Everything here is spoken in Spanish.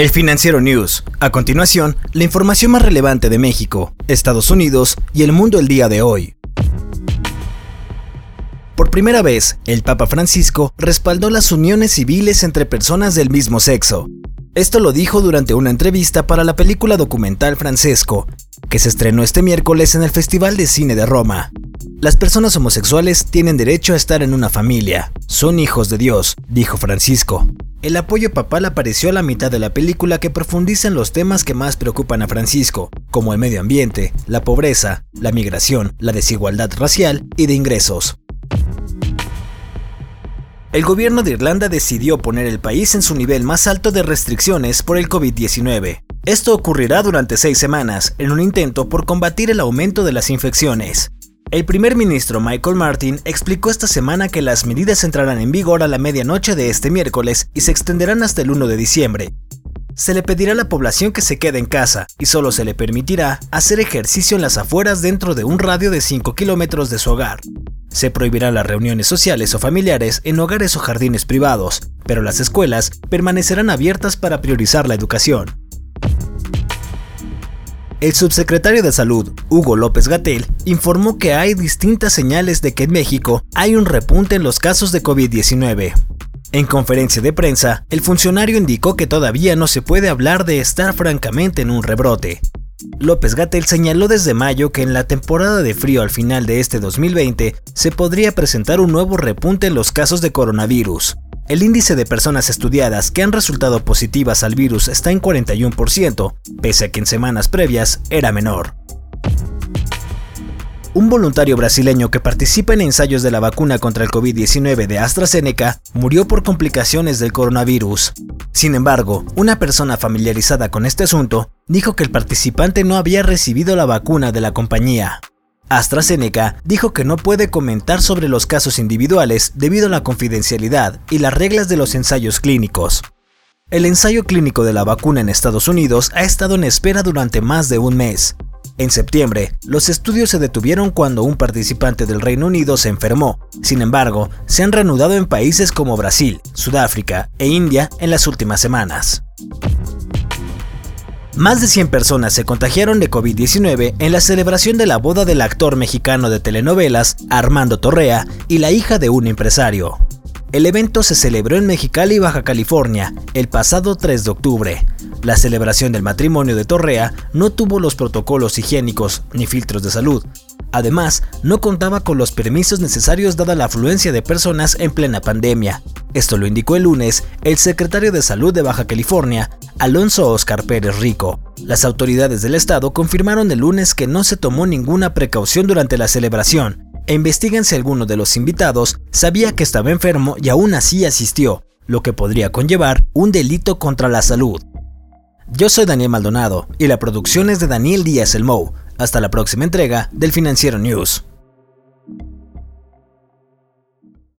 El Financiero News. A continuación, la información más relevante de México, Estados Unidos y el mundo el día de hoy. Por primera vez, el Papa Francisco respaldó las uniones civiles entre personas del mismo sexo. Esto lo dijo durante una entrevista para la película documental Francesco, que se estrenó este miércoles en el Festival de Cine de Roma. Las personas homosexuales tienen derecho a estar en una familia. Son hijos de Dios, dijo Francisco. El apoyo papal apareció a la mitad de la película que profundiza en los temas que más preocupan a Francisco, como el medio ambiente, la pobreza, la migración, la desigualdad racial y de ingresos. El gobierno de Irlanda decidió poner el país en su nivel más alto de restricciones por el COVID-19. Esto ocurrirá durante seis semanas, en un intento por combatir el aumento de las infecciones. El primer ministro Michael Martin explicó esta semana que las medidas entrarán en vigor a la medianoche de este miércoles y se extenderán hasta el 1 de diciembre. Se le pedirá a la población que se quede en casa y solo se le permitirá hacer ejercicio en las afueras dentro de un radio de 5 kilómetros de su hogar. Se prohibirán las reuniones sociales o familiares en hogares o jardines privados, pero las escuelas permanecerán abiertas para priorizar la educación. El subsecretario de Salud, Hugo López Gatel, informó que hay distintas señales de que en México hay un repunte en los casos de COVID-19. En conferencia de prensa, el funcionario indicó que todavía no se puede hablar de estar francamente en un rebrote. López Gatel señaló desde mayo que en la temporada de frío al final de este 2020 se podría presentar un nuevo repunte en los casos de coronavirus. El índice de personas estudiadas que han resultado positivas al virus está en 41%, pese a que en semanas previas era menor. Un voluntario brasileño que participa en ensayos de la vacuna contra el COVID-19 de AstraZeneca murió por complicaciones del coronavirus. Sin embargo, una persona familiarizada con este asunto dijo que el participante no había recibido la vacuna de la compañía. AstraZeneca dijo que no puede comentar sobre los casos individuales debido a la confidencialidad y las reglas de los ensayos clínicos. El ensayo clínico de la vacuna en Estados Unidos ha estado en espera durante más de un mes. En septiembre, los estudios se detuvieron cuando un participante del Reino Unido se enfermó. Sin embargo, se han reanudado en países como Brasil, Sudáfrica e India en las últimas semanas. Más de 100 personas se contagiaron de COVID-19 en la celebración de la boda del actor mexicano de telenovelas Armando Torrea y la hija de un empresario. El evento se celebró en Mexicali, Baja California, el pasado 3 de octubre. La celebración del matrimonio de Torrea no tuvo los protocolos higiénicos ni filtros de salud. Además, no contaba con los permisos necesarios dada la afluencia de personas en plena pandemia. Esto lo indicó el lunes el secretario de Salud de Baja California, Alonso Oscar Pérez Rico. Las autoridades del estado confirmaron el lunes que no se tomó ninguna precaución durante la celebración e investigan si alguno de los invitados sabía que estaba enfermo y aún así asistió, lo que podría conllevar un delito contra la salud. Yo soy Daniel Maldonado y la producción es de Daniel Díaz El Mou. Hasta la próxima entrega del Financiero News.